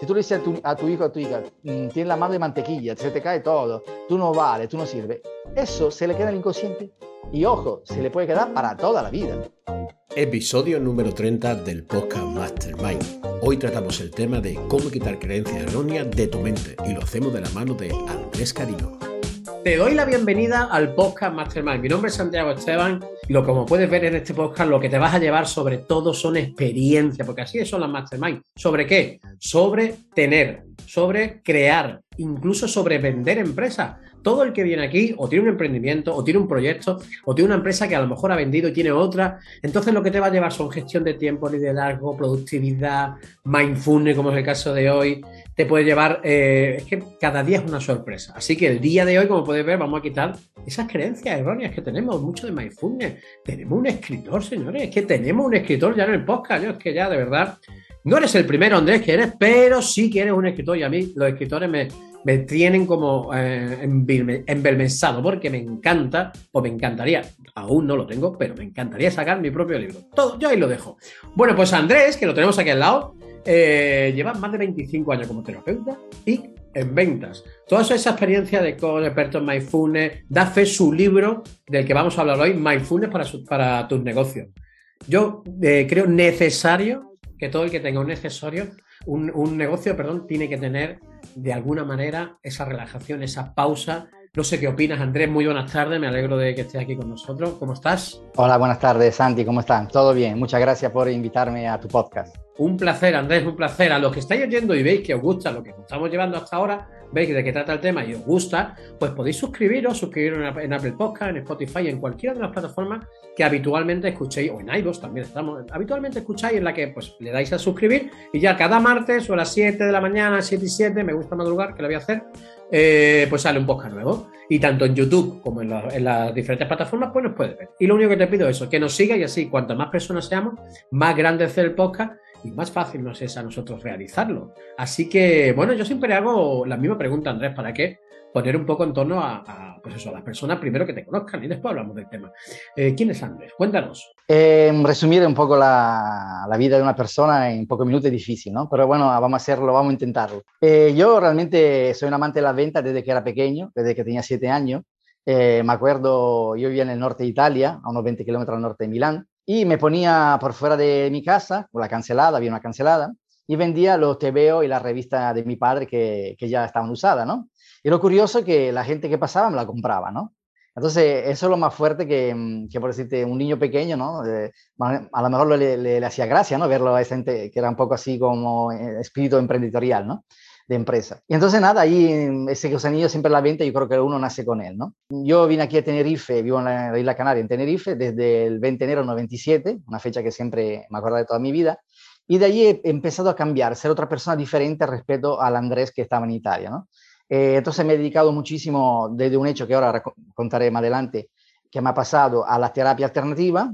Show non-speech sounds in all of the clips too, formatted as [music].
Si tú le dices a tu, a tu hijo a tu hija, mm, tiene la mano de mantequilla, se te cae todo, tú no vales, tú no sirves, eso se le queda el inconsciente y ojo, se le puede quedar para toda la vida. Episodio número 30 del podcast Mastermind. Hoy tratamos el tema de cómo quitar creencias erróneas de tu mente y lo hacemos de la mano de Andrés Carino. Te doy la bienvenida al podcast Mastermind. Mi nombre es Santiago Esteban y lo como puedes ver en este podcast, lo que te vas a llevar sobre todo son experiencias, porque así son las Mastermind. ¿Sobre qué? Sobre tener, sobre crear, incluso sobre vender empresas. Todo el que viene aquí o tiene un emprendimiento, o tiene un proyecto, o tiene una empresa que a lo mejor ha vendido y tiene otra. Entonces lo que te va a llevar son gestión de tiempo, liderazgo, productividad, mindfulness, como es el caso de hoy. Te puede llevar, eh, es que cada día es una sorpresa. Así que el día de hoy, como puedes ver, vamos a quitar esas creencias erróneas que tenemos, mucho de mindfulness. Tenemos un escritor, señores, es que tenemos un escritor ya en el podcast. Yo es que ya, de verdad, no eres el primero, Andrés, que eres, pero sí que eres un escritor y a mí los escritores me me tienen como eh, porque me encanta, o me encantaría, aún no lo tengo, pero me encantaría sacar mi propio libro. Todo, yo ahí lo dejo. Bueno, pues Andrés, que lo tenemos aquí al lado, eh, lleva más de 25 años como terapeuta y en ventas. Toda esa experiencia de con experto en Mindfulness, da fe su libro del que vamos a hablar hoy, Mindfulness para, para tus negocios. Yo eh, creo necesario que todo el que tenga un necesario, un, un negocio, perdón, tiene que tener de alguna manera esa relajación, esa pausa. No sé qué opinas, Andrés. Muy buenas tardes. Me alegro de que estés aquí con nosotros. ¿Cómo estás? Hola, buenas tardes, Santi. ¿Cómo están? Todo bien. Muchas gracias por invitarme a tu podcast. Un placer, Andrés, un placer. A los que estáis oyendo y veis que os gusta lo que estamos llevando hasta ahora, veis de qué trata el tema y os gusta, pues podéis suscribiros, suscribiros en Apple Podcast, en Spotify, en cualquiera de las plataformas que habitualmente escuchéis, o en iVoox también estamos, habitualmente escucháis en la que pues le dais a suscribir y ya cada martes o a las 7 de la mañana, 7 y 7, me gusta madrugar, que lo voy a hacer, eh, pues sale un podcast nuevo. Y tanto en YouTube como en, las diferentes plataformas, pues nos puedes ver. Y lo único que te pido es eso, que nos sigas y así, cuanto más personas seamos, más grande es el podcast y más fácil nos es a nosotros realizarlo. Así que, bueno, yo siempre hago la misma pregunta, Andrés, ¿para qué? Poner un poco en torno a, pues eso, a las personas primero que te conozcan y después hablamos del tema. Eh, ¿Quién es Andrés? Cuéntanos. Eh, resumir un poco la, la, vida de una persona en pocos minutos es difícil, ¿no? Pero bueno, vamos a hacerlo, vamos a intentarlo. Eh, yo realmente soy un amante de la venta desde que era pequeño, desde que tenía siete años. Eh, me acuerdo, yo vivía en el norte de Italia, a unos 20 kilómetros al norte de Milán, y me ponía por fuera de mi casa, con la cancelada, había una cancelada, y vendía los TVO y la revista de mi padre que, que ya estaban usadas, ¿no? Y lo curioso es que la gente que pasaba me la compraba, ¿no? Entonces, eso es lo más fuerte que, que por decirte, un niño pequeño, ¿no? A lo mejor le, le, le, hacía gracia, ¿no? Verlo a esa gente que era un poco así como eh, espíritu emprendedorial, ¿no? De empresa. Y entonces nada, ahí ese gusanillo siempre la venta, yo creo que uno nace con él, ¿no? Yo vine aquí a Tenerife, vivo en la isla Canaria, en Tenerife, desde el 20 de enero del 97, una fecha que siempre me acuerdo de toda mi vida, y de allí he empezado a cambiar, ser otra persona diferente respecto al Andrés que estaba en Italia, ¿no? Eh, entonces me he dedicado muchísimo, desde un hecho que ahora contaré más adelante, que me ha pasado a la terapia alternativa.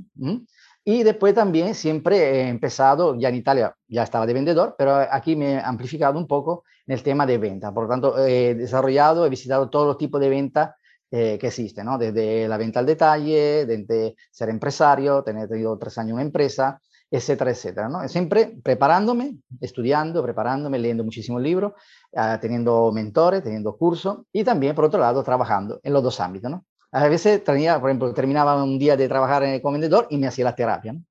Y después también siempre he empezado, ya en Italia ya estaba de vendedor, pero aquí me he amplificado un poco en el tema de venta. Por lo tanto, he desarrollado, he visitado todos los tipos de venta eh, que existen, ¿no? Desde la venta al detalle, desde ser empresario, tener tenido tres años una empresa, etcétera, etcétera, ¿no? Siempre preparándome, estudiando, preparándome, leyendo muchísimos libros, uh, teniendo mentores, teniendo cursos y también, por otro lado, trabajando en los dos ámbitos, ¿no? A veces tenía, por ejemplo, terminaba un día de trabajar como vendedor y me hacía la terapia. ¿no?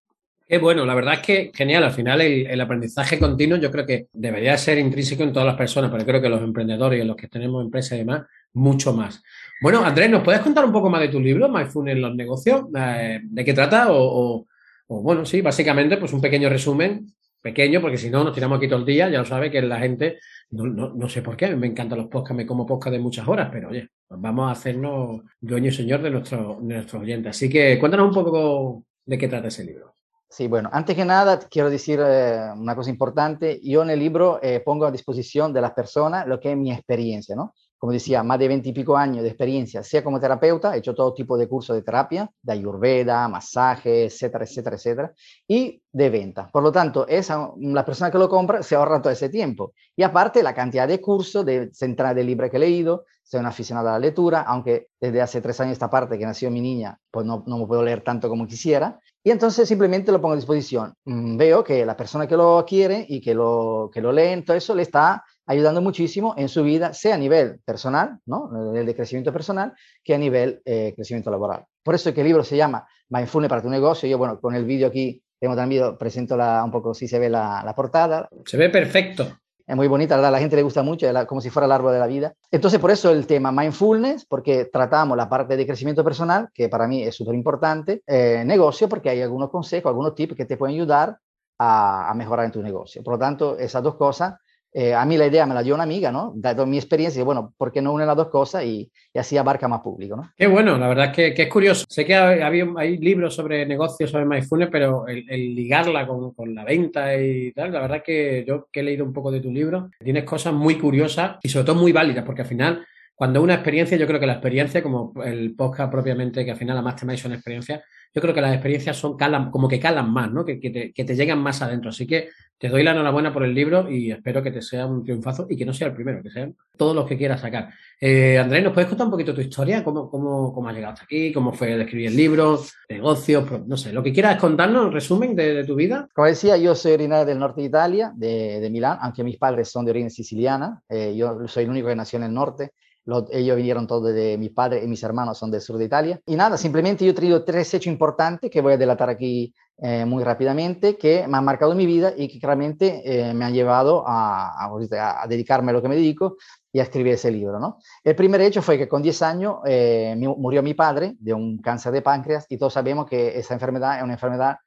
Bueno, la verdad es que genial. Al final, el, aprendizaje continuo yo creo que debería ser intrínseco en todas las personas, pero creo que los emprendedores y los que tenemos empresas y demás, mucho más. Bueno, Andrés, ¿nos puedes contar un poco más de tu libro, MyFun en los negocios? Eh, ¿De qué trata? O, o, bueno, sí, básicamente, pues un pequeño resumen, pequeño, porque si no nos tiramos aquí todo el día, ya lo sabe que la gente, no, no, no sé por qué, me encantan los podcasts, me como podcast de muchas horas, pero oye, pues vamos a hacernos dueño y señor de, nuestro, de nuestros oyentes. Así que cuéntanos un poco de qué trata ese libro. Sí, bueno, antes que nada quiero decir eh, una cosa importante. Yo en el libro eh, pongo a disposición de las personas lo que es mi experiencia, ¿no? Como decía, más de 20 y pico años de experiencia, sea como terapeuta, he hecho todo tipo de cursos de terapia, de ayurveda, masaje, etcétera, etcétera, etcétera, y de venta. Por lo tanto, esa, la persona que lo compra se ahorra todo ese tiempo. Y aparte, la cantidad de cursos, de centenares de libros que he leído, soy un aficionado a la lectura, aunque desde hace tres años esta parte que nació mi niña, pues no, no me puedo leer tanto como quisiera, Y entonces simplemente lo pongo a disposición. Mm, veo que la persona que lo quiere y que lo, que lo lee, todo eso le está ayudando muchísimo en su vida, sea a nivel personal, ¿no? a nivel de crecimiento personal, que a nivel eh, crecimiento laboral. Por eso es que el libro se llama Mindfulness para tu negocio. Yo, bueno, con el vídeo aquí, tengo también, presento la, un poco, si se ve la, la portada. Se ve perfecto. Es muy bonita, a la gente le gusta mucho, como si fuera el árbol de la vida. Entonces, por eso el tema mindfulness, porque tratamos la parte de crecimiento personal, que para mí es súper importante, eh, negocio, porque hay algunos consejos, algunos tips que te pueden ayudar a, a, mejorar en tu negocio. Por lo tanto, esas dos cosas eh, a mí la idea me la dio una amiga, ¿no? Dado mi experiencia, bueno, ¿por qué no une las dos cosas y, así abarca más público, ¿no? Qué bueno, la verdad es que, es curioso. Sé que había, hay libros sobre negocios, sobre MyFunnels, pero el, ligarla con, con, la venta y tal, la verdad es que yo que he leído un poco de tu libro, tienes cosas muy curiosas y sobre todo muy válidas, porque al final cuando una experiencia, yo creo que la experiencia, como el podcast propiamente, que al final la Mastermind son experiencias, yo creo que las experiencias son calan, como que calan más, ¿no? Que, te, llegan más adentro. Así que te doy la enhorabuena por el libro y espero que te sea un triunfazo y que no sea el primero, que sean todos los que quieras sacar. Eh, ¿nos puedes contar un poquito tu historia? ¿Cómo, cómo, cómo has llegado hasta aquí? ¿Cómo fue escribir el libro? ¿Negocios? No sé, lo que quieras contarnos, resumen de, tu vida. Como decía, yo soy originario del norte de Italia, de, de Milán, aunque mis padres son de origen siciliana. Eh, yo soy el único que nació en el norte ellos vinieron todos de mi padre y mis hermanos son del sur de Italia. Y nada, simplemente yo he traído tres hechos importantes que voy a delatar aquí eh, muy rápidamente, que me han marcado mi vida y que claramente eh, me han llevado a, a, dedicarme a lo que me dedico y a escribir ese libro. ¿no? El primer hecho fue que con 10 años eh, murió mi padre de un cáncer de páncreas y todos sabemos que esa enfermedad es una enfermedad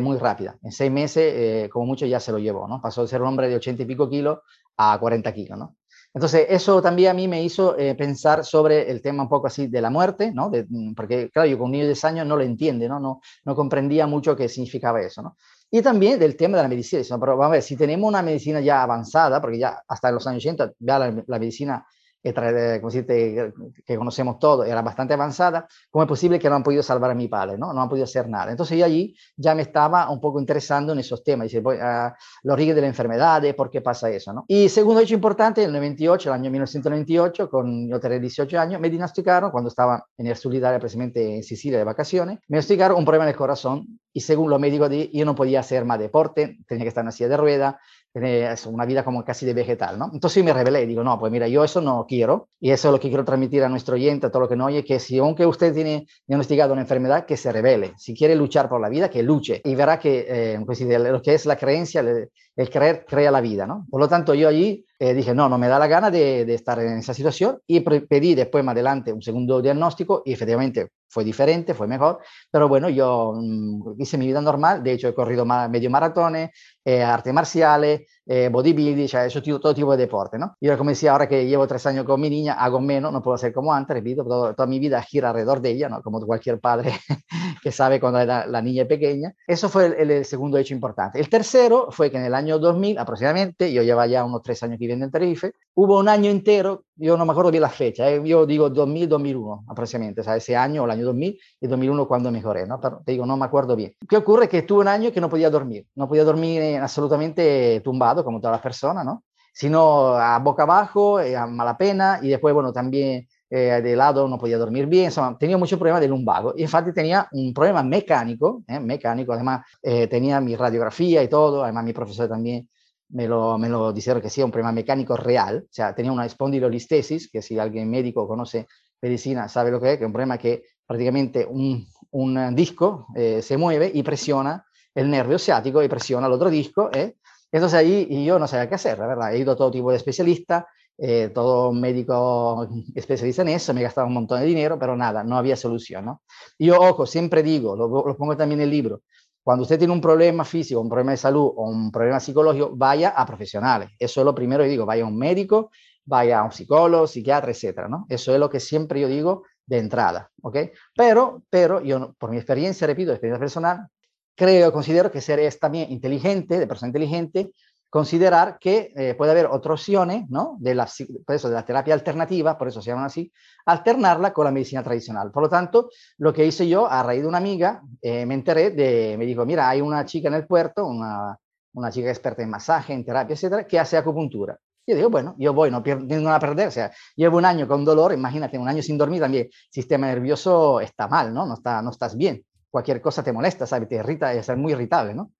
muy rápida. En seis meses, como mucho, ya se lo llevó. ¿no? Pasó de ser un hombre de 80 y pico kilos a 40 kilos. ¿no? Entonces, eso también a mí me hizo eh, pensar sobre el tema un poco así de la muerte, ¿no? Mm, porque, claro, yo con un niño de 10 años no lo entiende, ¿no? No, no comprendía mucho qué significaba eso, ¿no? Y también del tema de la medicina. Pero vamos a ver, si tenemos una medicina ya avanzada, porque ya hasta los años 80 ya la, la medicina que conocemos todos, era bastante avanzada, ¿cómo es posible que no han podido salvar a mi padre? No, no han podido hacer nada. Entonces yo allí ya me estaba un poco interesando en esos temas, dice, voy a los orígenes de la enfermedad, ¿por qué pasa eso? ¿no? Y segundo hecho importante, en el 98, el año 1998, con yo tenía 18 años, me diagnosticaron, cuando estaba en el solidaria, precisamente en Sicilia de vacaciones, me diagnosticaron un problema en el corazón y según los médicos yo no podía hacer más deporte, tenía que estar en una silla de rueda, es una vida como casi de vegetal, ¿no? Entonces me rebelé digo, no, pues mira, yo eso no quiero y eso es lo que quiero transmitir a nuestro oyente, a todo lo que no oye, que si aunque usted tiene diagnosticado una enfermedad, que se revele. Si quiere luchar por la vida, que luche y verá que eh, pues, lo que es la creencia, el creer crea la vida, ¿no? Por lo tanto, yo allí eh, dije, no, no me da la gana de, de, estar en esa situación y pedí después más adelante un segundo diagnóstico y efectivamente fue diferente, fue mejor, pero bueno, yo mm, hice mi vida normal, de hecho he corrido medio maratones, eh, arte marziale, eh, bodybuilding, cioè, hecho todo tipo de deporte, ¿no? Y como decía, ahora que llevo tres años con mi niña, hago menos, no puedo hacer como antes, repito, todo, toda mi vida gira alrededor de ella, ¿no? Como cualquier padre [laughs] que sabe cuando la, la niña es pequeña. Eso fue el, segundo hecho importante. El tercero fue que en el año 2000 aproximadamente, yo llevaba ya unos tres años viviendo en Tenerife, hubo un año entero, yo no me acuerdo bien la fecha, eh, yo digo 2000-2001 aproximadamente, o sea, ese año o el año 2000 y 2001 cuando mejoré, ¿no? Pero te digo, no me acuerdo bien. ¿Qué ocurre? Que tuve un año que no podía dormir, no podía dormir absolutamente tumbado como todas las personas, ¿no? Sino a boca abajo, eh, a mala pena y después, bueno, también eh, de lado no podía dormir bien, insomma, tenía mucho problema de lumbago. Y infatti tenía un problema mecánico, eh, mecánico, además eh, tenía mi radiografía y todo, además mi profesor también me lo, me lo dijeron que sí, un problema mecánico real, o sea, tenía una espondilolistesis, que si alguien médico conoce medicina sabe lo que es, que es un problema que prácticamente un, un disco eh, se mueve y presiona el nervio ciático y presiona el otro disco, ¿eh? Entonces ahí y yo no sabía qué hacer, la verdad, he ido a todo tipo de especialistas, eh, todo médico [laughs] especialista en eso, me gastaba un montón de dinero, pero nada, no había solución, ¿no? Y yo, ojo, siempre digo, lo, lo pongo también en el libro, cuando usted tiene un problema físico, un problema de salud o un problema psicológico, vaya a profesionales. Eso es lo primero que digo, vaya a un médico, vaya a un psicólogo, psiquiatra, etcétera, ¿no? Eso es lo que siempre yo digo de entrada, ¿ok? Pero, pero yo, por mi experiencia, repito, experiencia personal, creo, considero que ser es también inteligente, de persona inteligente, considerar que eh, puede haber otras opciones, ¿no? De la, por eso, de la terapia alternativa, por eso se llaman así, alternarla con la medicina tradicional. Por lo tanto, lo que hice yo, a raíz de una amiga, eh, me enteré de, me dijo, mira, hay una chica en el puerto, una, una chica experta en masaje, en terapia, etcétera, que hace acupuntura. Yo digo, bueno, yo voy, no pierdo nada a perder. O sea, llevo un año con dolor, imagínate, un año sin dormir también, sistema nervioso está mal, ¿no? No, está, no estás bien. Cualquier cosa te molesta, ¿sabes? Te irrita, es muy irritable, ¿no?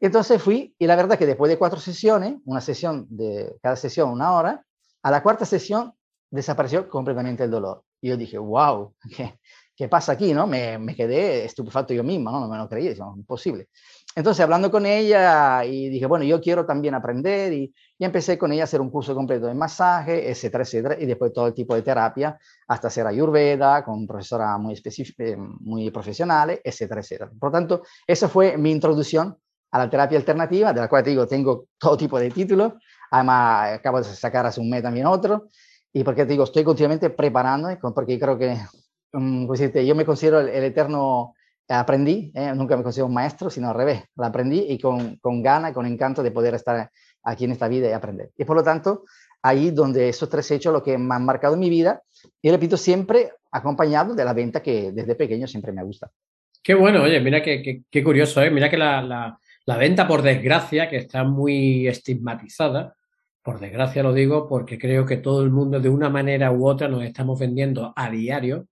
Entonces fui y la verdad que después de cuatro sesiones, una sesión de cada sesión una hora, a la cuarta sesión desapareció completamente el dolor. Y yo dije, wow, ¿qué, qué pasa aquí? ¿no? Me, me, quedé estupefacto yo mismo, ¿no? no me lo creí, es imposible. Entonces, hablando con ella y dije, bueno, yo quiero también aprender y, y, empecé con ella a hacer un curso completo de masaje, etcétera, etcétera, y después todo el tipo de terapia, hasta hacer ayurveda con profesoras muy, eh, muy profesionales, etcétera, etcétera. Por tanto, esa fue mi introducción a la terapia alternativa, de la cual te digo, tengo todo tipo de títulos, además acabo de sacar hace un mes también otro, y porque te digo, estoy continuamente preparándome, porque creo que, pues, yo me considero el, el eterno aprendí, eh, nunca me considero un maestro, sino al revés, lo aprendí y con, con gana con encanto de poder estar aquí en esta vida y aprender. Y por lo tanto, ahí donde esos tres hechos lo que me han marcado en mi vida, y repito, siempre acompañado de la venta que desde pequeño siempre me gusta. Qué bueno, oye, mira qué, qué, curioso, ¿eh? mira que la, la, la venta, por desgracia, que está muy estigmatizada, por desgracia lo digo porque creo que todo el mundo de una manera u otra nos estamos vendiendo a diario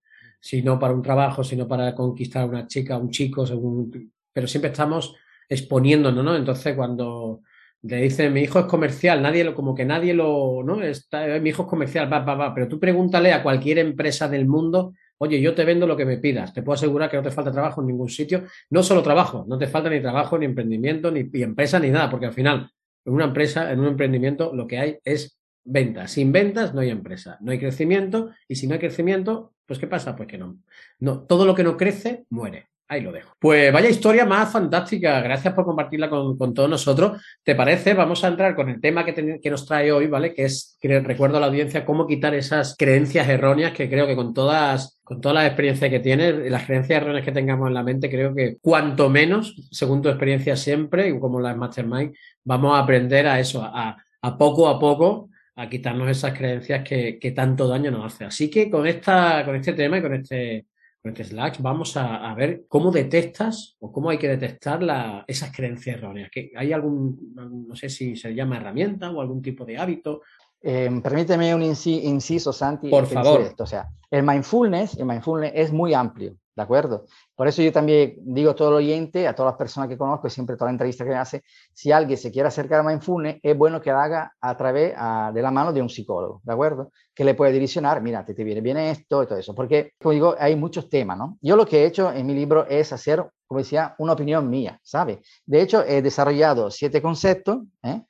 si no para un trabajo, sino para conquistar a una chica, un chico, según, pero siempre estamos exponiéndonos, ¿no? Entonces cuando le dicen mi hijo es comercial, nadie lo, como que nadie lo, ¿no? Está, mi hijo es comercial, va, va, va, pero tú pregúntale a cualquier empresa del mundo, oye, yo te vendo lo que me pidas, te puedo asegurar que no te falta trabajo en ningún sitio, no solo trabajo, no te falta ni trabajo, ni emprendimiento, ni, ni empresa, ni nada, porque al final, en una empresa, en un emprendimiento, lo que hay es ventas. Sin ventas no hay empresa, no hay crecimiento y si no hay crecimiento, pues ¿qué pasa? Pues que no. no todo lo que no crece muere. Ahí lo dejo. Pues vaya historia más fantástica. Gracias por compartirla con, con todos nosotros. ¿Te parece? Vamos a entrar con el tema que, que, nos trae hoy, ¿vale? Que es, recuerdo a la audiencia, cómo quitar esas creencias erróneas que creo que con todas, con todas las experiencias que tienes, las creencias erróneas que tengamos en la mente, creo que cuanto menos, según tu experiencia siempre, y como la Mastermind, vamos a aprender a eso, a, a poco a poco a quitarnos esas creencias que, que, tanto daño nos hace. Así que con, esta, con este tema y con este, con este Slack vamos a, a ver cómo detectas o cómo hay que detectar la, esas creencias erróneas. Que ¿Hay algún, no sé si se llama herramienta o algún tipo de hábito? Eh, permíteme un inciso, Santi. Por favor. Esto. O sea, el mindfulness, el mindfulness es muy amplio. ¿De acuerdo? Por eso yo también digo a todo el oyente, a todas las personas que conozco, siempre toda la entrevista que me hace, si alguien se quiere acercar a Mindfulness, es bueno que lo haga a través de la mano de un psicólogo, ¿de acuerdo? Que le puede direccionar, mira, te, te viene bien esto y todo eso. Porque, como digo, hay muchos temas, ¿no? Yo lo que he hecho en mi libro es hacer, como decía, una opinión mía, ¿sabe? De hecho, he desarrollado siete conceptos, ¿eh?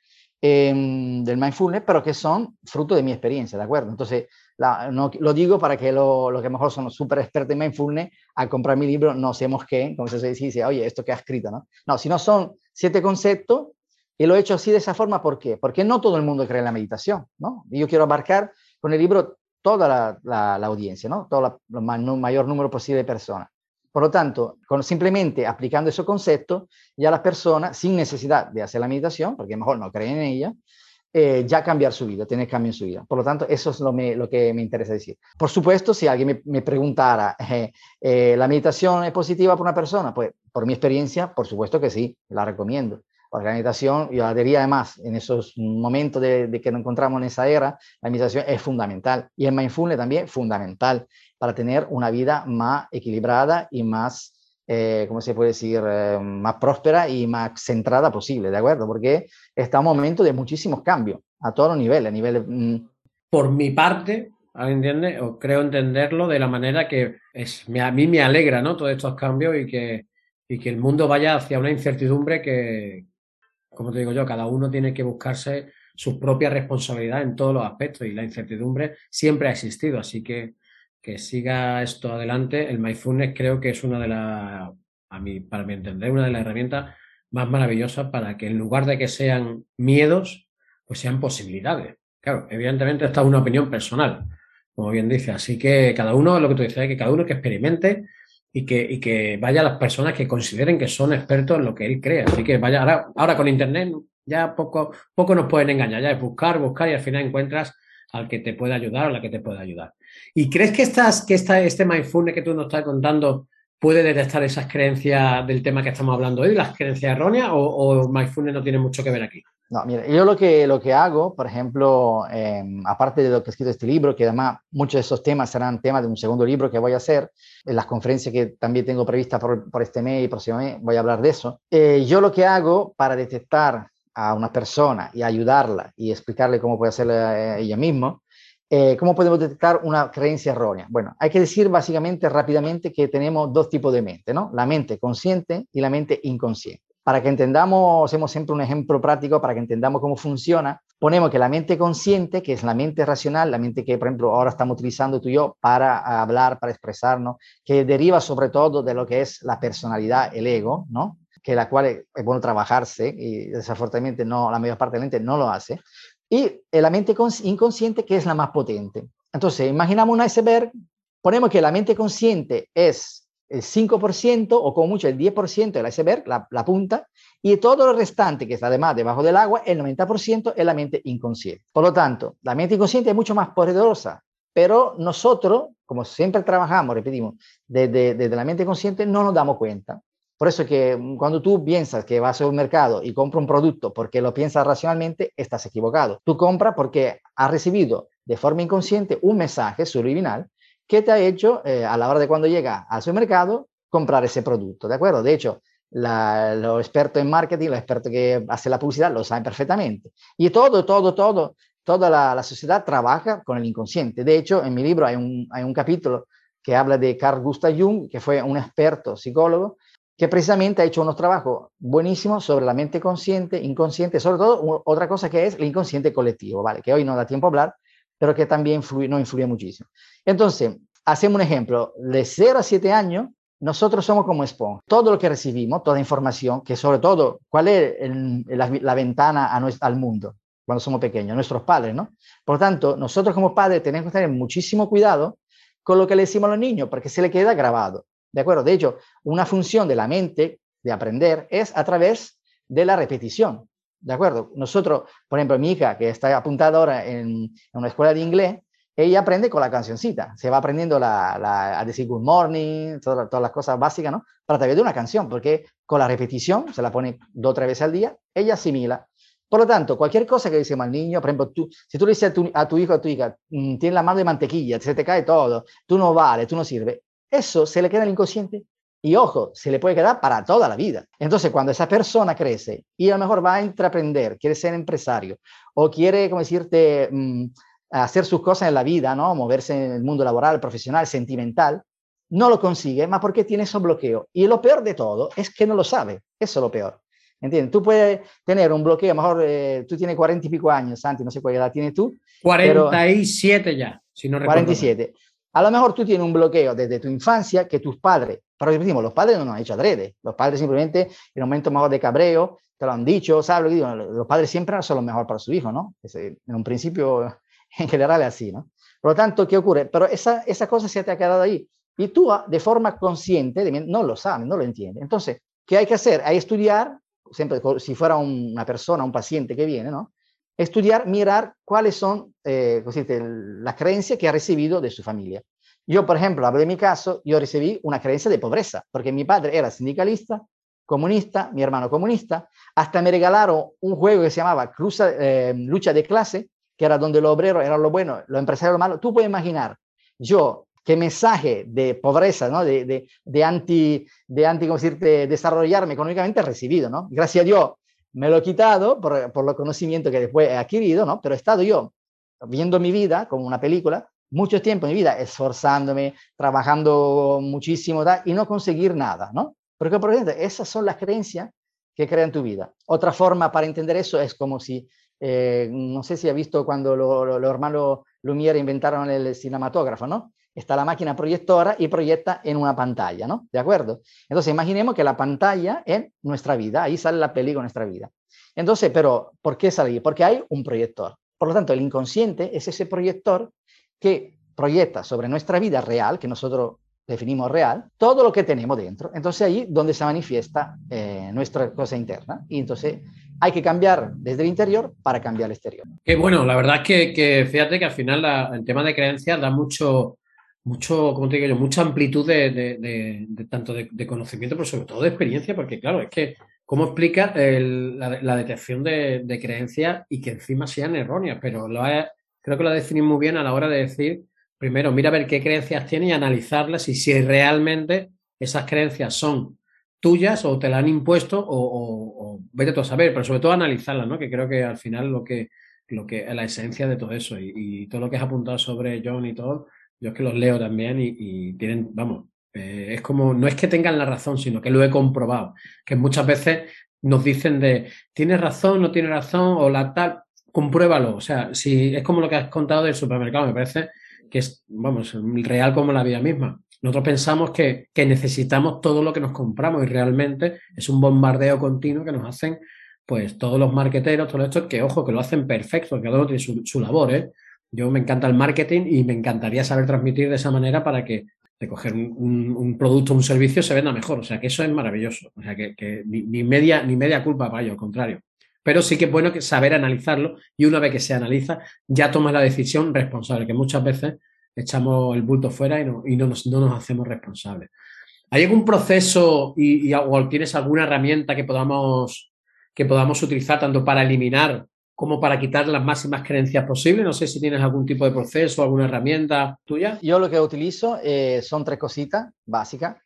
eh, del mindfulness, pero que son fruto de mi experiencia, ¿de acuerdo? Entonces, no, lo digo para que los lo que mejor son súper expertos en mindfulness, al comprar mi libro, no sabemos qué, como se dice, oye, esto que ha escrito, ¿no? No, si no son siete conceptos, y lo he hecho así de esa forma, ¿por qué? Porque no todo el mundo cree en la meditación, ¿no? Y yo quiero abarcar con el libro toda la, audiencia, ¿no? Todo el mayor número posible de personas. Por lo tanto, con, simplemente aplicando ese concepto, ya las personas, sin necesidad de hacer la meditación, porque mejor no creen en ella, eh, ya cambiar su vida, tener cambio en su vida. Por lo tanto, eso es lo, que me interesa decir. Por supuesto, si alguien me, preguntara, [laughs] eh, eh, ¿la meditación es positiva para una persona? Pues por mi experiencia, por supuesto que sí, la recomiendo. Porque la meditación, yo diría además, en esos momentos de, de, que nos encontramos en esa era, la meditación es fundamental. Y el mindfulness también fundamental para tener una vida más equilibrada y más, eh, ¿cómo se puede decir?, eh, más próspera y más centrada posible, ¿de acuerdo? Porque está un momento de muchísimos cambios a todos los niveles. A niveles mm... Por mi parte, ¿entiende? O creo entenderlo de la manera que es, me, a mí me alegra, ¿no? Todos estos cambios y que, y que el mundo vaya hacia una incertidumbre que, como te digo yo, cada uno tiene que buscarse su propia responsabilidad en todos los aspectos y la incertidumbre siempre ha existido, así que que siga esto adelante. El MyFulness creo que es una de las, a mí, para mi entender, una de las herramientas más maravillosas para que en lugar de que sean miedos, pues sean posibilidades. Claro, evidentemente esta es una opinión personal, como bien dice. Así que cada uno, lo que tú dices, que cada uno que experimente y que, y que vaya a las personas que consideren que son expertos en lo que él cree. Así que vaya, ahora, ahora con Internet ya poco, poco nos pueden engañar, ya es buscar, buscar y al final encuentras al que te pueda ayudar o la que te pueda ayudar. ¿Y crees que, estás, que esta, este mindfulness que tú nos estás contando puede detectar esas creencias del tema que estamos hablando hoy, las creencias erróneas, o, o mindfulness no tiene mucho que ver aquí? No, mira, yo lo que, lo que hago, por ejemplo, em, aparte de lo que he escrito este libro, que además muchos de esos temas serán temas de un segundo libro que voy a hacer, en las conferencias que también tengo previstas por, por este mes y próximo mes, voy a hablar de eso. Eh, yo lo que hago para detectar a una persona y ayudarla y explicarle cómo puede hacerlo eh, ella misma, eh, ¿cómo podemos detectar una creencia errónea? Bueno, hay que decir básicamente rápidamente que tenemos dos tipos de mente, ¿no? La mente consciente y la mente inconsciente. Para que entendamos, hacemos siempre un ejemplo práctico para que entendamos cómo funciona. Ponemos que la mente consciente, que es la mente racional, la mente que, por ejemplo, ahora estamos utilizando tú y yo para hablar, para expresarnos, que deriva sobre todo de lo que es la personalidad, el ego, ¿no? Que la cual es, bueno trabajarse y desafortunadamente no, la mayor parte de la gente no lo hace. Y la mente inconsciente, que es la más potente. Entonces, imaginamos un iceberg, ponemos que la mente consciente es el 5% o como mucho el 10% del iceberg, la, la, punta, y todo lo restante que está además debajo del agua, el 90% es la mente inconsciente. Por lo tanto, la mente inconsciente es mucho más poderosa, pero nosotros, como siempre trabajamos, repetimos, desde, desde la mente consciente, no nos damos cuenta. Por eso que cuando tú piensas que vas a un mercado y compras un producto porque lo piensas racionalmente, estás equivocado. Tú compras porque has recibido de forma inconsciente un mensaje subliminal ¿Qué te ha hecho eh, a la hora de cuando llega al supermercado comprar ese producto, ¿de acuerdo? De hecho, los expertos en marketing, los expertos que hacen la publicidad lo saben perfectamente. Y todo, todo, todo, toda la, sociedad trabaja con el inconsciente. De hecho, en mi libro hay un capítulo que habla de Carl Gustav Jung, que fue un experto psicólogo, que precisamente ha hecho unos trabajos buenísimos sobre la mente consciente, inconsciente, sobre todo otra cosa que es el inconsciente colectivo, ¿vale? Que hoy no da tiempo a hablar, pero que también influye, no influye muchísimo. Entonces, hacemos un ejemplo, de 0 a 7 años, nosotros somos como esponja. Todo lo que recibimos, toda información, que sobre todo, ¿cuál es la, ventana al mundo cuando somos pequeños? Nuestros padres, ¿no? Por tanto, nosotros como padres tenemos que tener muchísimo cuidado con lo que le decimos a los niños, porque se le queda grabado. ¿De acuerdo? De hecho, una función de la mente de aprender es a través de la repetición. ¿De acuerdo? Nosotros, por ejemplo, mi hija, que está apuntada ahora en, una escuela de inglés, ella aprende con la cancioncita, se va aprendiendo la, a decir good morning, todas, todas las cosas básicas, ¿no? Para través de una canción, porque con la repetición, se la pone dos o tres veces al día, ella asimila. Por lo tanto, cualquier cosa que decimos al niño, por ejemplo, tú, si tú le dices a tu, a tu hijo a tu hija, mm, tienes la mano de mantequilla, se te cae todo, tú no vales, tú no sirves, eso se le queda el inconsciente y ojo, se le puede quedar para toda la vida. Entonces, cuando esa persona crece y a lo mejor va a emprender, quiere ser empresario o quiere, como decirte, mm, hacer sus cosas en la vida, ¿no? Moverse en el mundo laboral, profesional, sentimental, no lo consigue, más porque tiene esos bloqueos. Y lo peor de todo es que no lo sabe. Eso es lo peor. ¿Entiendes? Tú puedes tener un bloqueo, a lo mejor eh, tú tienes cuarenta y pico años, Santi, no sé cuál edad tienes tú. 47 ya, si no recuerdo. 47. A lo mejor tú tienes un bloqueo desde tu infancia que tus padres, pero repetimos, los padres no nos han hecho adrede. Los padres simplemente, en un momento mejor de cabreo, te lo han dicho, ¿sabes? Los padres siempre son lo mejor para su hijo, ¿no? En un principio, [laughs] en general es así, ¿no? Por lo tanto, ¿qué ocurre? Pero esa, esa cosa se te ha quedado ahí. Y tú, ah, de forma consciente, no lo sabes, no lo entiendes. Entonces, ¿qué hay que hacer? Hay estudiar, siempre si fuera una persona, un paciente que viene, ¿no? Estudiar, mirar cuáles son eh, las creencias que ha recibido de su familia. Yo, por ejemplo, hablo de mi caso, yo recibí una creencia de pobreza, porque mi padre era sindicalista, comunista, mi hermano comunista, hasta me regalaron un juego que se llamaba Cruza, eh, Lucha de Clase, que era donde los obreros eran lo bueno, los empresarios lo malo. Tú puedes imaginar, yo, qué mensaje de pobreza, ¿no? de, de, de anti, de anti, ¿cómo decirte?, desarrollarme económicamente he recibido, ¿no? Gracias a Dios, me lo he quitado por, por los conocimientos que después he adquirido, ¿no? Pero he estado yo viendo mi vida como una película, mucho tiempo en mi vida esforzándome, trabajando muchísimo y no conseguir nada, ¿no? Porque, por ejemplo, esas son las creencias que crean tu vida. Otra forma para entender eso es como si, eh, no sé si ha visto cuando los lo, hermanos Lumière inventaron el cinematógrafo, ¿no? Está la máquina proyectora y proyecta en una pantalla, ¿no? ¿De acuerdo? Entonces, imaginemos que la pantalla es nuestra vida, ahí sale la película nuestra vida. Entonces, pero, ¿por qué sale Porque hay un proyector. Por lo tanto, el inconsciente es ese proyector que proyecta sobre nuestra vida real, que nosotros definimos real, todo lo que tenemos dentro. Entonces ahí donde se manifiesta eh, nuestra cosa interna. Y entonces hay que cambiar desde el interior para cambiar el exterior. Qué bueno, la verdad es que, que fíjate que al final el tema de creencias da mucho, mucho, como te digo yo, mucha amplitud de, tanto de, conocimiento, pero sobre todo de experiencia, porque claro, es que cómo explica la, detección de, creencias y que encima sean erróneas, pero lo creo que lo definís muy bien a la hora de decir, primero, mira a ver qué creencias tiene y analizarlas y si realmente esas creencias son tuyas o te las han impuesto o, vete tú a saber, pero sobre todo analizarlas, ¿no? Que creo que al final lo que, lo que es la esencia de todo eso y, todo lo que has apuntado sobre John y todo, yo es que los leo también y, tienen, vamos, eh, es como, no es que tengan la razón, sino que lo he comprobado, que muchas veces nos dicen de, tienes razón, no tienes razón o la tal, compruébalo, o sea, si es como lo que has contado del supermercado, me parece que es, vamos, real como la vida misma. Nosotros pensamos que, necesitamos todo lo que nos compramos y realmente es un bombardeo continuo que nos hacen pues todos los marqueteros, todo esto, que ojo, que lo hacen perfecto, cada uno tiene su, labor, ¿eh? Yo me encanta el marketing y me encantaría saber transmitir de esa manera para que de coger un, producto o un servicio se venda mejor. O sea, que eso es maravilloso. O sea, que, ni, media, ni media culpa para ello, al contrario. Pero sí que es bueno que saber analizarlo y una vez que se analiza, ya tomas la decisión responsable, que muchas veces echamos el bulto fuera y no, y no, nos, no nos, hacemos responsables. ¿Hay algún proceso y, o tienes alguna herramienta que podamos, que podamos utilizar tanto para eliminar como para quitar las máximas creencias posibles? No sé si tienes algún tipo de proceso, alguna herramienta tuya. Yo lo que utilizo eh, son tres cositas básicas.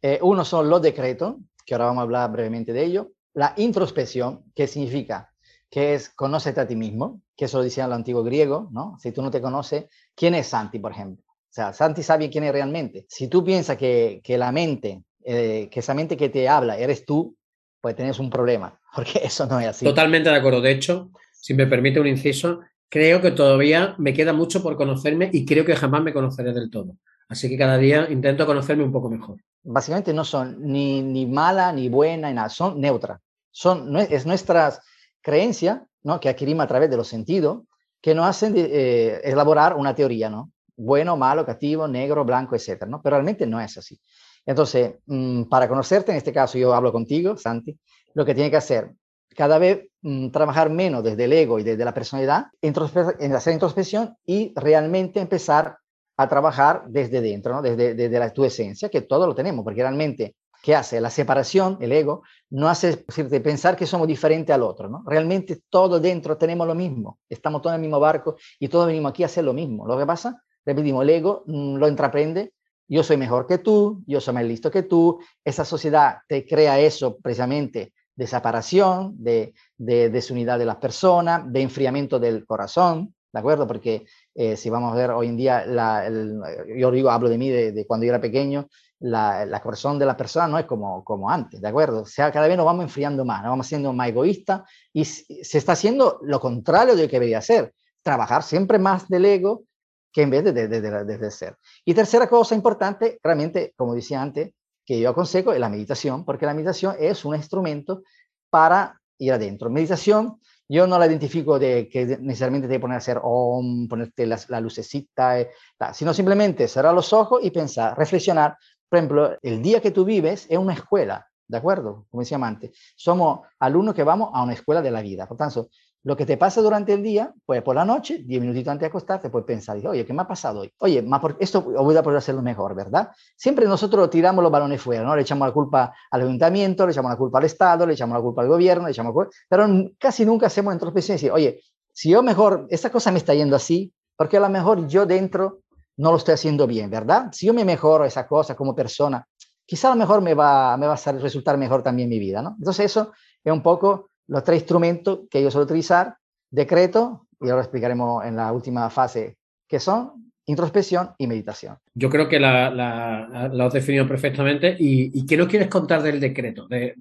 Eh, uno son los decretos, que ahora vamos a hablar brevemente de ello. La introspección, que significa que es conócete a ti mismo, que eso lo decían los antiguos griegos, ¿no? Si tú no te conoces, ¿quién es Santi, por ejemplo? O sea, Santi sabe quién es realmente. Si tú piensas que, que la mente, eh, que esa mente que te habla eres tú, pues tienes un problema, [laughs] porque eso no es así. Totalmente de acuerdo. De hecho, si me permite un inciso, creo que todavía me queda mucho por conocerme y creo que jamás me conoceré del todo. Así que cada día intento conocerme un poco mejor. Básicamente no son ni, ni mala, ni buena, nada, son neutras. Son, es nuestras creencias ¿no? que adquirimos a través de los sentidos que nos hacen eh, elaborar una teoría, ¿no? Bueno, malo, cativo, negro, blanco, etcétera, ¿no? Pero realmente no es así. Entonces, mm, para conocerte, en este caso yo hablo contigo, Santi, lo que tiene que hacer cada vez mm, trabajar menos desde el ego y desde la personalidad, hacer introspección y realmente empezar a trabajar desde dentro, ¿no? desde, desde la, tu esencia, que todo lo tenemos, porque realmente ¿Qué hace? La separación, el ego, no hace pensar que somos diferentes al otro, ¿no? Realmente todo dentro tenemos lo mismo, estamos todos en el mismo barco y todos venimos aquí a hacer lo mismo. Lo que pasa, repetimos, el ego mm, lo entreprende, yo soy mejor que tú, yo soy más listo que tú, esa sociedad te crea eso precisamente de separación, de, de desunidad de las personas, de enfriamiento del corazón, ¿de acuerdo? Porque eh, si vamos a ver hoy en día, la, yo digo, hablo de mí, de, de, cuando yo era pequeño, la, la corazón de la persona no es como, como antes, ¿de acuerdo? O sea, cada vez nos vamos enfriando más, nos vamos siendo más egoístas y se está haciendo lo contrario de lo que debería ser, trabajar siempre más del ego que en vez de desde de, de, ser. Y tercera cosa importante, realmente, como decía antes, que yo aconsejo es la meditación, porque la meditación es un instrumento para ir adentro. Meditación, yo no la identifico de que necesariamente te poner a hacer om, ponerte la, la lucecita, eh, sino simplemente cerrar los ojos y pensar, reflexionar por ejemplo, el día que tú vives es una escuela, ¿de acuerdo? Como decía antes, somos alumnos que vamos a una escuela de la vida. Por tanto, lo que te pasa durante el día, pues por la noche, diez minutitos antes de acostarte, puedes pensar, oye, ¿qué me ha pasado hoy? Oye, esto voy a poder hacerlo mejor, ¿verdad? Siempre nosotros tiramos los balones fuera, ¿no? Le echamos la culpa al ayuntamiento, le echamos la culpa al Estado, le echamos la culpa al gobierno, le echamos la culpa, pero casi nunca hacemos introspección y decir, oye, si yo mejor, esta cosa me está yendo así, porque a lo mejor yo dentro no lo estoy haciendo bien, ¿verdad? Si yo me mejoro esa cosa como persona, quizá a lo mejor me va, me va a resultar mejor también mi vida, ¿no? Entonces eso es un poco los tres instrumentos que yo suelo utilizar, decreto, y ahora explicaremos en la última fase, que son introspección y meditación. Yo creo que la, has definido perfectamente. ¿Y, qué nos quieres contar del decreto? De,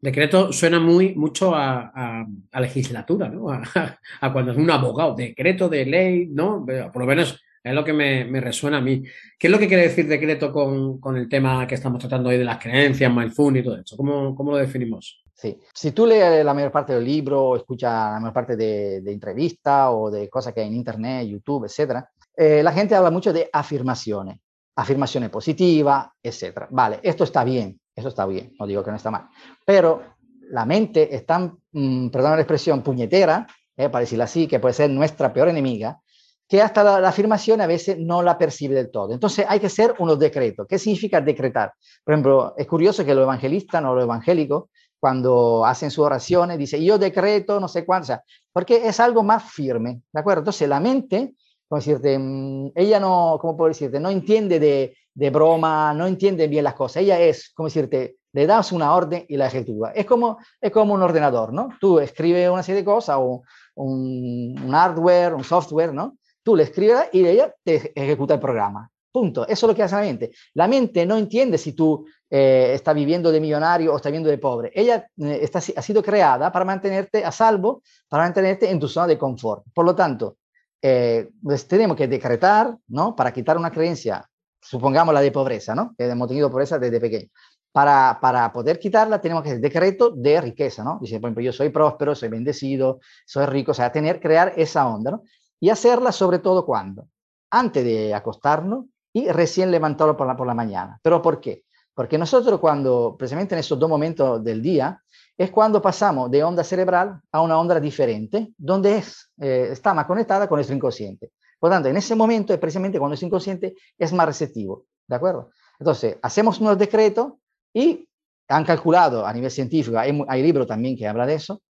decreto suena muy mucho a, legislatura, ¿no? A, cuando es un abogado, decreto de ley, ¿no? Por lo menos es lo que me, resuena a mí. ¿Qué es lo que quiere decir decreto con, el tema que estamos tratando hoy de las creencias, mindfulness y todo eso? ¿Cómo, cómo lo definimos? Sí, si tú lees la mayor parte del libro escuchas la mayor parte de, entrevistas o de cosas que hay en Internet, YouTube, etcétera, eh, la gente habla mucho de afirmaciones, afirmaciones positivas, etcétera. Vale, esto está bien, eso está bien, no digo que no está mal, pero la mente es tan, mm, perdón la expresión, puñetera, eh, para decirlo así, que puede ser nuestra peor enemiga, que hasta la, afirmación a veces no la percibe del todo. Entonces hay que hacer unos decretos. ¿Qué significa decretar? Por ejemplo, es curioso que los evangelistas o los evangélicos cuando hacen sus oraciones, dice, yo decreto, no sé cuánto, o sea, porque es algo más firme, ¿de acuerdo? Entonces la mente, como decirte, mm, ella no, ¿cómo puedo decirte? No entiende de, de broma, no entiende bien las cosas, ella es, como decirte, le das una orden y la ejecuta. Es como, es como un ordenador, ¿no? Tú escribes una serie de cosas, o un, un hardware, un software, ¿no? Tú le escribes y ella te ejecuta el programa. Punto. Eso es lo que hace la mente. La mente no entiende si tú eh, estás viviendo de millonario o estás viviendo de pobre. Ella eh, está, ha sido creada para mantenerte a salvo, para mantenerte en tu zona de confort. Por lo tanto, eh, pues tenemos que decretar, ¿no? Para quitar una creencia, supongamos la de pobreza, ¿no? Que hemos tenido pobreza desde pequeño. Para, para, poder quitarla tenemos que hacer decreto de riqueza, ¿no? Dice, por ejemplo, yo soy próspero, soy bendecido, soy rico, o sea, tener, crear esa onda, ¿no? Y hacerla sobre todo cuando, antes de acostarnos y recién levantarlo por la, por la mañana. ¿Pero por qué? Porque nosotros cuando, precisamente en esos dos momentos del día, es cuando pasamos de onda cerebral a una onda diferente, donde es, eh, está más conectada con nuestro inconsciente. Por tanto, en ese momento es precisamente cuando nuestro inconsciente es más receptivo, ¿de acuerdo? Entonces, hacemos unos decretos y han calculado a nivel científico, hay, hay libros también que hablan de eso,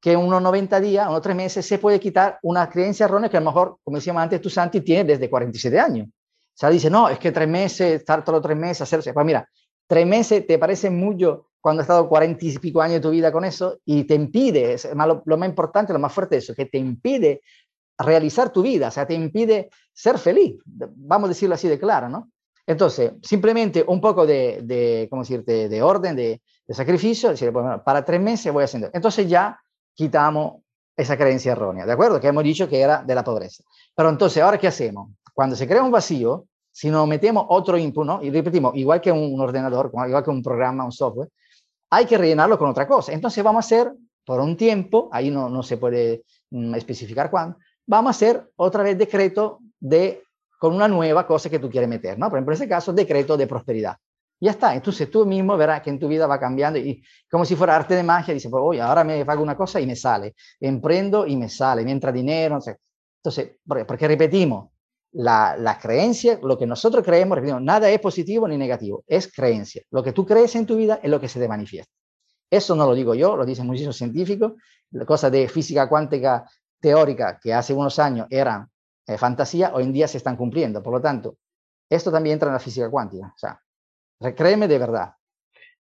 que unos 90 días, unos 3 meses, se puede quitar una creencia errónea que a lo mejor, como decíamos antes, tu Santi tiene desde 47 años. O sea, dice, no, es que tres meses, estar todos tres meses, hacerse. Pues mira, tres meses te parece mucho cuando has estado cuarenta y pico años de tu vida con eso y te impide, lo, más importante, lo más fuerte de eso, que te impide realizar tu vida, o sea, te impide ser feliz, vamos a decirlo así de claro, ¿no? Entonces, simplemente un poco de, de ¿cómo decirte?, de orden, de, sacrificio, decir, bueno, para tres meses voy haciendo. Entonces ya quitamos esa creencia errónea, ¿de acuerdo? Que hemos dicho que era de la pobreza. Pero entonces, ¿ahora qué hacemos? Cuando se crea un vacío, si nos metemos otro input, ¿no? y repetimos, igual que un ordenador, igual que un programa, un software, hay que rellenarlo con otra cosa. Entonces vamos a hacer por un tiempo, ahí no, no se puede mm, especificar cuándo, vamos a hacer otra vez decreto de, con una nueva cosa que tú quieres meter, ¿no? Por ejemplo, en este caso, decreto de prosperidad. Ya está, entonces tú mismo verás que en tu vida va cambiando y como si fuera arte de magia, dices, pues, oye, ahora me hago una cosa y me sale, emprendo y me sale, me entra dinero, no sé. Entonces, porque repetimos, la, la, creencia, lo que nosotros creemos, repito, nada es positivo ni negativo, es creencia. Lo que tú crees en tu vida es lo que se te manifiesta. Eso no lo digo yo, lo dicen muchísimos científicos. Cosas de física cuántica teórica que hace unos años eran eh, fantasía, hoy en día se están cumpliendo. Por lo tanto, esto también entra en la física cuántica. O sea, créeme de verdad.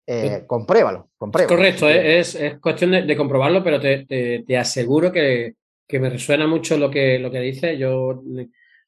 Eh, compruébalo, compruébalo. Correcto, es, es cuestión de, de, comprobarlo, pero te, te, te aseguro que, que, me resuena mucho lo que, lo que dice. Yo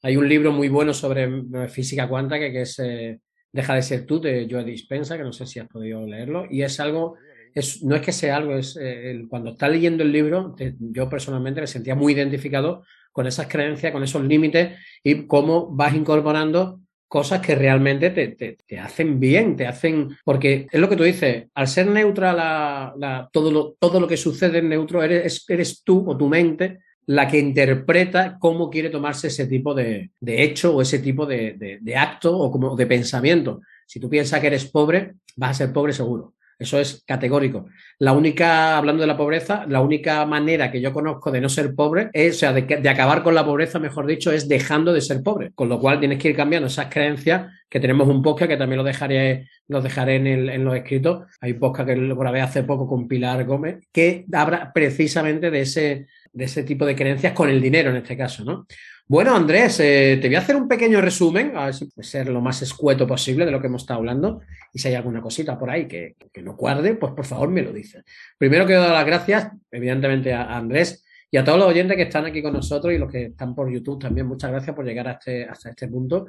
hay un libro muy bueno sobre eh, física cuántica que, es eh, Deja de ser tú, de Joe Dispensa, que no sé si has podido leerlo, y es algo, es, no es que sea algo, es eh, cuando estás leyendo el libro, yo personalmente me sentía muy identificado con esas creencias, con esos límites y cómo vas incorporando cosas que realmente te, te, te, hacen bien, te hacen, porque es lo que tú dices, al ser neutra la, la, todo, lo, todo lo que sucede en neutro, eres, eres tú o tu mente la que interpreta cómo quiere tomarse ese tipo de, de hecho o ese tipo de, de, de, acto o como de pensamiento. Si tú piensas que eres pobre, vas a ser pobre seguro. Eso es categórico. La única, hablando de la pobreza, la única manera que yo conozco de no ser pobre, es, o sea, de, de, acabar con la pobreza, mejor dicho, es dejando de ser pobre. Con lo cual tienes que ir cambiando esas creencias, que tenemos un podcast que también lo dejaré, lo dejaré en, el, en los escritos. Hay un podcast que lo grabé hace poco con Pilar Gómez, que habla precisamente de ese, de ese tipo de creencias con el dinero en este caso, ¿no? Bueno, Andrés, eh, te voy a hacer un pequeño resumen, a ver si puede ser lo más escueto posible de lo que hemos estado hablando. Y si hay alguna cosita por ahí que, que no cuadre, pues por favor me lo dices. Primero quiero dar las gracias, evidentemente, a Andrés y a todos los oyentes que están aquí con nosotros y los que están por YouTube también. Muchas gracias por llegar este, hasta este punto.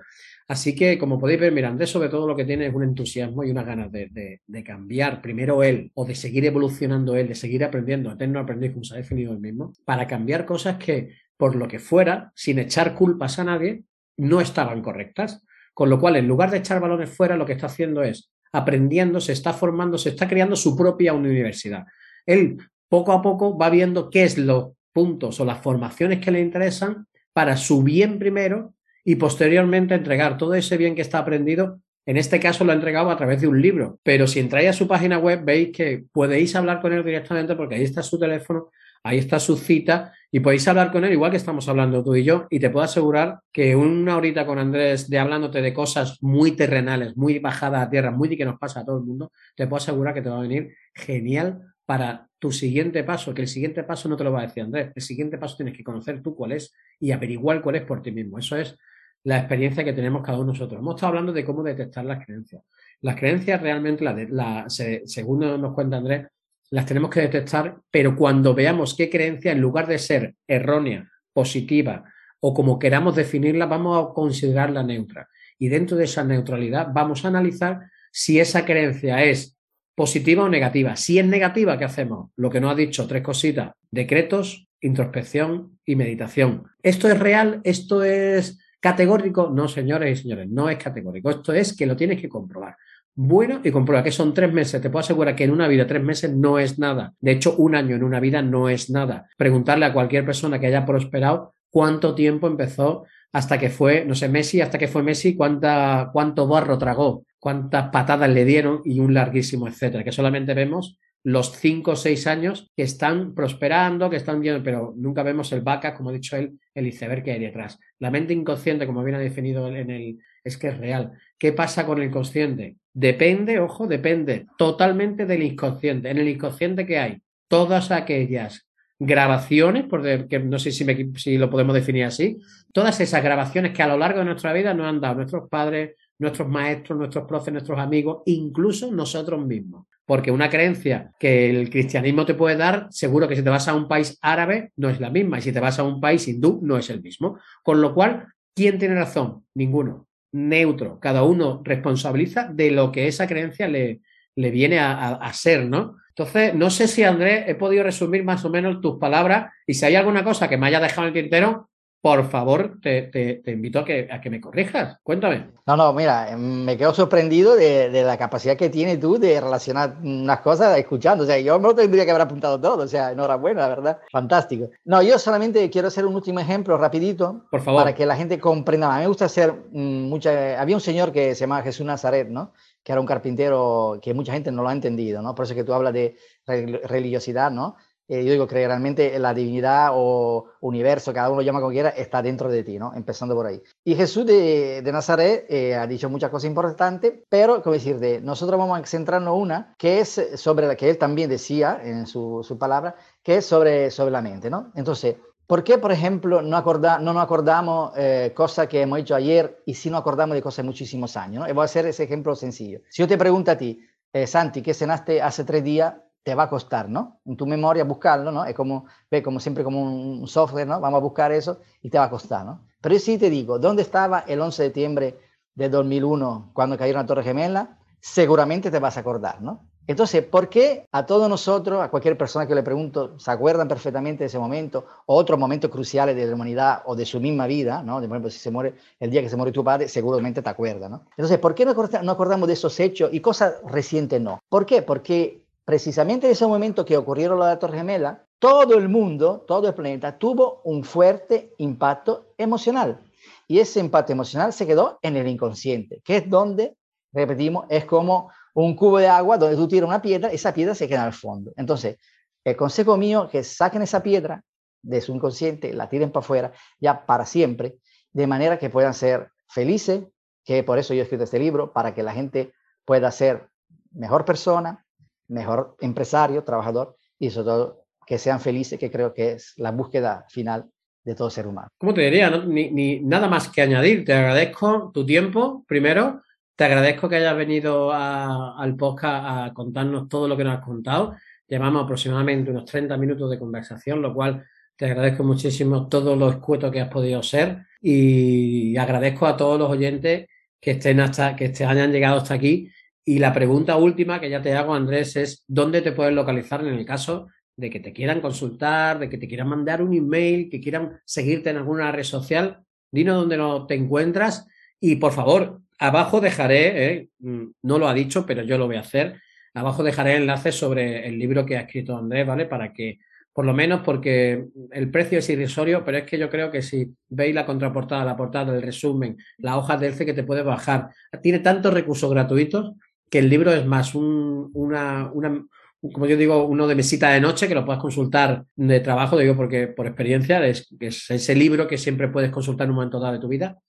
Así que, como podéis ver, mira, Andrés sobre todo lo que tiene es un entusiasmo y unas ganas de, de, de, cambiar primero él o de seguir evolucionando él, de seguir aprendiendo, eterno aprendiz, como se ha definido él mismo, para cambiar cosas que, por lo que fuera, sin echar culpas a nadie, no estaban correctas. Con lo cual, en lugar de echar balones fuera, lo que está haciendo es aprendiendo, se está formando, se está creando su propia universidad. Él poco a poco va viendo qué es los puntos o las formaciones que le interesan para su bien primero y posteriormente entregar todo ese bien que está aprendido. En este caso lo ha entregado a través de un libro, pero si entráis a su página web veis que podéis hablar con él directamente porque ahí está su teléfono, ahí está su cita y podéis hablar con él igual que estamos hablando tú y yo y te puedo asegurar que una horita con Andrés de hablándote de cosas muy terrenales, muy bajadas a tierra, muy de que nos pasa a todo el mundo, te puedo asegurar que te va a venir genial para tu siguiente paso, que el siguiente paso no te lo va a decir Andrés, el siguiente paso tienes que conocer tú cuál es y averiguar cuál es por ti mismo. Eso es la experiencia que tenemos cada uno de nosotros. Hemos estado hablando de cómo detectar las creencias. Las creencias realmente, la, según nos cuenta Andrés, las tenemos que detectar, pero cuando veamos qué creencia, en lugar de ser errónea, positiva o como queramos definirla, vamos a considerarla neutra. Y dentro de esa neutralidad vamos a analizar si esa creencia es positiva o negativa. Si es negativa, ¿qué hacemos? Lo que nos ha dicho, tres cositas, decretos, introspección y meditación. ¿Esto es real? ¿Esto es categórico? No, señores y señores, no es categórico. Esto es que lo tienes que comprobar. Bueno, y comprueba que son tres meses. Te puedo asegurar que en una vida tres meses no es nada. De hecho, un año en una vida no es nada. Preguntarle a cualquier persona que haya prosperado cuánto tiempo empezó hasta que fue, no sé, Messi, hasta que fue Messi, cuánta, cuánto barro tragó, cuántas patadas le dieron y un larguísimo etcétera, que solamente vemos los cinco o seis años que están prosperando, que están viendo, pero nunca vemos el vaca, como ha dicho él, el iceberg que hay detrás. La mente inconsciente, como bien ha definido en el, es que es real. ¿Qué pasa con el consciente? Depende, ojo, depende totalmente del inconsciente. En el inconsciente que hay todas aquellas grabaciones, porque no sé si, si lo podemos definir así, todas esas grabaciones que a lo largo de nuestra vida nos han dado nuestros padres, nuestros maestros, nuestros profes, nuestros amigos, incluso nosotros mismos. Porque una creencia que el cristianismo te puede dar, seguro que si te vas a un país árabe no es la misma y si te vas a un país hindú no es el mismo. Con lo cual, ¿quién tiene razón? Ninguno. Neutro. Cada uno responsabiliza de lo que esa creencia le, le viene a ser, ¿no? Entonces, no sé si, Andrés, he podido resumir más o menos tus palabras y si hay alguna cosa que me haya dejado en el tintero, por favor, te, invito a que, a que, me corrijas. Cuéntame. No, no, mira, me quedo sorprendido de, la capacidad que tienes tú de relacionar unas cosas escuchando. O sea, yo no tendría que haber apuntado todo. O sea, enhorabuena, la verdad. Fantástico. No, yo solamente quiero hacer un último ejemplo rapidito. Por favor. Para que la gente comprenda. A mí me gusta hacer mm, mucha... Había un señor que se llamaba Jesús Nazaret, ¿no? que era un carpintero que mucha gente no lo ha entendido, ¿no? Por eso que tú hablas de religiosidad, ¿no? Eh, yo digo que realmente la divinidad o universo, cada uno lo llama como quiera, está dentro de ti, ¿no? Empezando por ahí. Y Jesús de, de Nazaret eh, ha dicho muchas cosas importantes, pero, como decir, de, nosotros vamos a centrarnos una que es sobre la que él también decía en su, su palabra, que es sobre, sobre la mente, ¿no? Entonces, ¿Por qué, por ejemplo, no, acorda, no nos acordamos eh, cosas que hemos hecho ayer y sí nos acordamos de cosas de muchísimos años? ¿no? voy a hacer ese ejemplo sencillo. Si yo te pregunto a ti, eh, Santi, ¿qué cenaste hace tres días? Te va a costar, ¿no? En tu memoria buscarlo, ¿no? Es como, ve, como siempre como un software, ¿no? Vamos a buscar eso y te va a costar, ¿no? Pero sí te digo, ¿dónde estaba el 11 de septiembre de 2001 cuando cayó la Torre Gemela? Seguramente te vas a acordar, ¿no? Entonces, ¿por qué a todos nosotros, a cualquier persona que le pregunto, se acuerdan perfectamente de ese momento o otros momentos cruciales de la humanidad o de su misma vida, ¿no? De, por ejemplo, si se muere el día que se muere tu padre, seguramente te acuerdas, ¿no? Entonces, ¿por qué no acordamos de esos hechos y cosas recientes no? ¿Por qué? Porque precisamente en ese momento que ocurrieron la Torre Gemela, todo el mundo, todo el planeta tuvo un fuerte impacto emocional. Y ese impacto emocional se quedó en el inconsciente, que es donde, repetimos, es como un cubo de agua donde tú tiras una piedra, esa piedra se queda al fondo. Entonces, el consejo mío es que saquen esa piedra de su inconsciente, la tiren para afuera, ya para siempre, de manera que puedan ser felices, que por eso yo he escrito este libro, para que la gente pueda ser mejor persona, mejor empresario, trabajador, y sobre todo que sean felices, que creo que es la búsqueda final de todo ser humano. ¿Cómo te diría? Ni, ni, nada más que añadir. Te agradezco tu tiempo, primero, te agradezco que hayas venido al podcast a contarnos todo lo que nos has contado. Llevamos aproximadamente unos 30 minutos de conversación, lo cual te agradezco muchísimo todo lo escueto que has podido ser y agradezco a todos los oyentes que estén hasta que hayan llegado hasta aquí. Y la pregunta última que ya te hago, Andrés, es ¿dónde te puedes localizar en el caso de que te quieran consultar, de que te quieran mandar un email, que quieran seguirte en alguna red social? Dinos dónde no te encuentras y por favor, Abajo dejaré, eh, mm, no lo ha dicho, pero yo lo voy a hacer. Abajo dejaré enlaces sobre el libro que ha escrito Andrés, ¿vale? Para que, por lo menos, porque el precio es irrisorio, pero es que yo creo que si veis la contraportada, la portada, el resumen, la hoja del C que te puedes bajar, tiene tantos recursos gratuitos que el libro es más un, una, una, como yo digo, uno de mesita de noche que lo puedes consultar de trabajo, digo porque por experiencia es, es ese libro que siempre puedes consultar en un momento dado de tu vida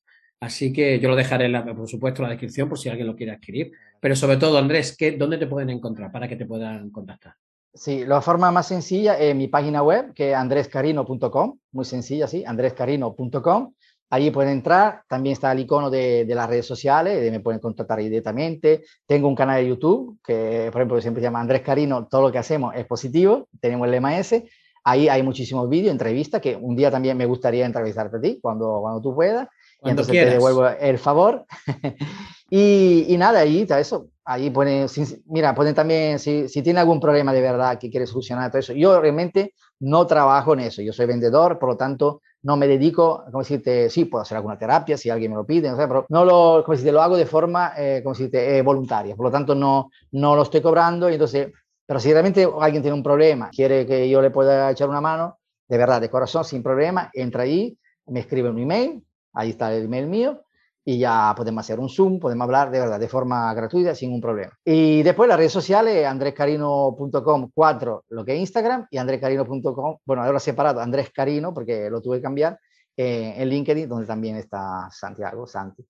Así que yo lo dejaré, por supuesto, en la descripción por si alguien lo quiere adquirir. Pero sobre todo, Andrés, ¿qué, ¿dónde te pueden encontrar para que te puedan contactar? Sí, la forma más sencilla es mi página web, que es andrescarino.com, muy sencilla, sí, andrescarino.com. Allí pueden entrar, también está el icono de, las redes sociales, me pueden contactar directamente. Tengo un canal de YouTube que, por ejemplo, siempre se llama Andrés Carino, todo lo que hacemos es positivo, tenemos el lema ese. Ahí hay muchísimos vídeos, entrevistas, que un día también me gustaría entrevistarte a ti, cuando, cuando tú puedas. Y entonces te devuelvo el favor. [laughs] y, y, nada, ahí está eso. Ahí pone, mira, pueden también, si, si tiene algún problema de verdad que quiere solucionar todo eso. Yo realmente no trabajo en eso. Yo soy vendedor, por lo tanto, no me dedico, como decirte, sí, puedo hacer alguna terapia si alguien me lo pide, no sé, pero no lo, como decirte, lo hago de forma, eh, como decirte, eh, voluntaria. Por lo tanto, no, no lo estoy cobrando y entonces pero si realmente alguien tiene un problema, quiere que yo le pueda echar una mano, de verdad, de corazón, sin problema, entra ahí, me escribe un email, ahí está el email mío, y ya podemos hacer un Zoom, podemos hablar de verdad, de forma gratuita, sin un problema. Y después las redes sociales, andrescarino.com 4, lo que es Instagram, y andrescarino.com, bueno, ahora separado, Andrés Carino, porque lo tuve que cambiar, eh, en LinkedIn, donde también está Santiago, Santi.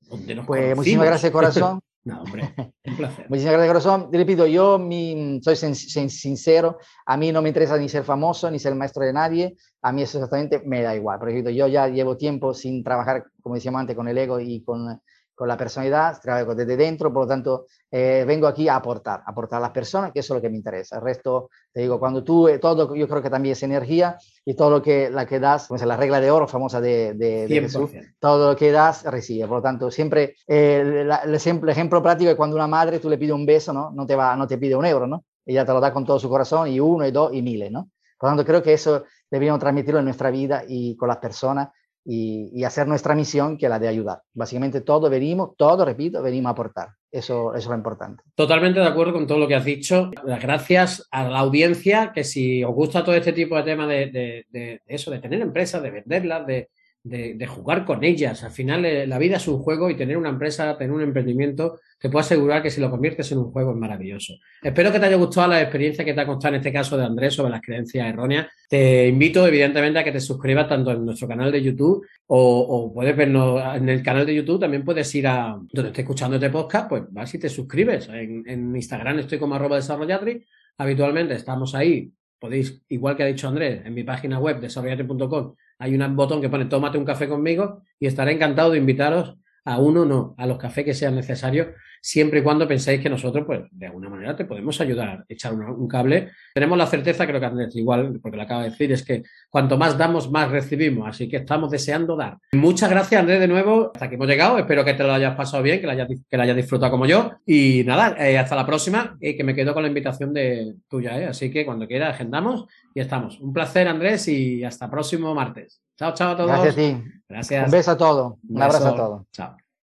Pues muchísimas gracias, corazón. [laughs] No, hombre, un placer. Muchísimas gracias, corazón. Repito, yo mi, soy sincero, a mí no me interesa ni ser famoso, ni ser maestro de nadie, a mí eso exactamente me da igual. Ejemplo, yo ya llevo tiempo sin trabajar, como decíamos antes, con el ego y con con la personalidad, trabajo desde dentro, por lo tanto, eh, vengo aquí a aportar, aportar a las personas, que eso es lo que me interesa. El resto, te digo, cuando tú, eh, todo, yo creo que también es energía y todo lo que, la que das, pues la regla de oro famosa de, de, Jesús, todo lo que das, recibe. Por lo tanto, siempre, eh, el, ejemplo, ejemplo, práctico es cuando una madre tú le pides un beso, ¿no? No te, va, no te pide un euro, ¿no? Ella te lo da con todo su corazón y uno y dos y miles, ¿no? Por lo tanto, creo que eso deberíamos transmitirlo en nuestra vida y con las personas y, hacer nuestra misión, que la de ayudar. Básicamente todo venimos, todo, repito, venimos a aportar. Eso, es lo importante. Totalmente de acuerdo con todo lo que has dicho. Las gracias a la audiencia, que si os gusta todo este tipo de temas de, de eso, de tener empresas, de venderlas, de, de, jugar con ellas. Al final, eh, la vida es un juego y tener una empresa, tener un emprendimiento, te puedo asegurar que si lo conviertes en un juego es maravilloso. Espero que te haya gustado la experiencia que te ha contado en este caso de Andrés sobre las creencias erróneas. Te invito, evidentemente, a que te suscribas tanto en nuestro canal de YouTube o, puedes vernos en el canal de YouTube. También puedes ir a donde estés escuchando este podcast, pues vas y te suscribes. En, Instagram estoy como arroba desarrollatri. Habitualmente estamos ahí podéis, igual que ha dicho Andrés, en mi página web desarrollate.com hay un botón que pone tómate un café conmigo y estaré encantado de invitaros a uno no, a los cafés que sean necesarios, siempre y cuando penséis que nosotros, pues, de alguna manera te podemos ayudar, echar un, cable. Tenemos la certeza, creo que Andrés, igual, porque lo acaba de decir, es que cuanto más damos, más recibimos, así que estamos deseando dar. Muchas gracias, Andrés, de nuevo, hasta aquí hemos llegado, espero que te lo hayas pasado bien, que lo hayas, que hayas disfrutado como yo, y nada, eh, hasta la próxima, y que me quedo con la invitación de tuya, ¿eh? así que cuando quiera agendamos y estamos. Un placer, Andrés, y hasta próximo martes. Chao, chao a todos. Gracias a ti. Gracias. Un beso a todos. Un, abrazo a todos. Chao.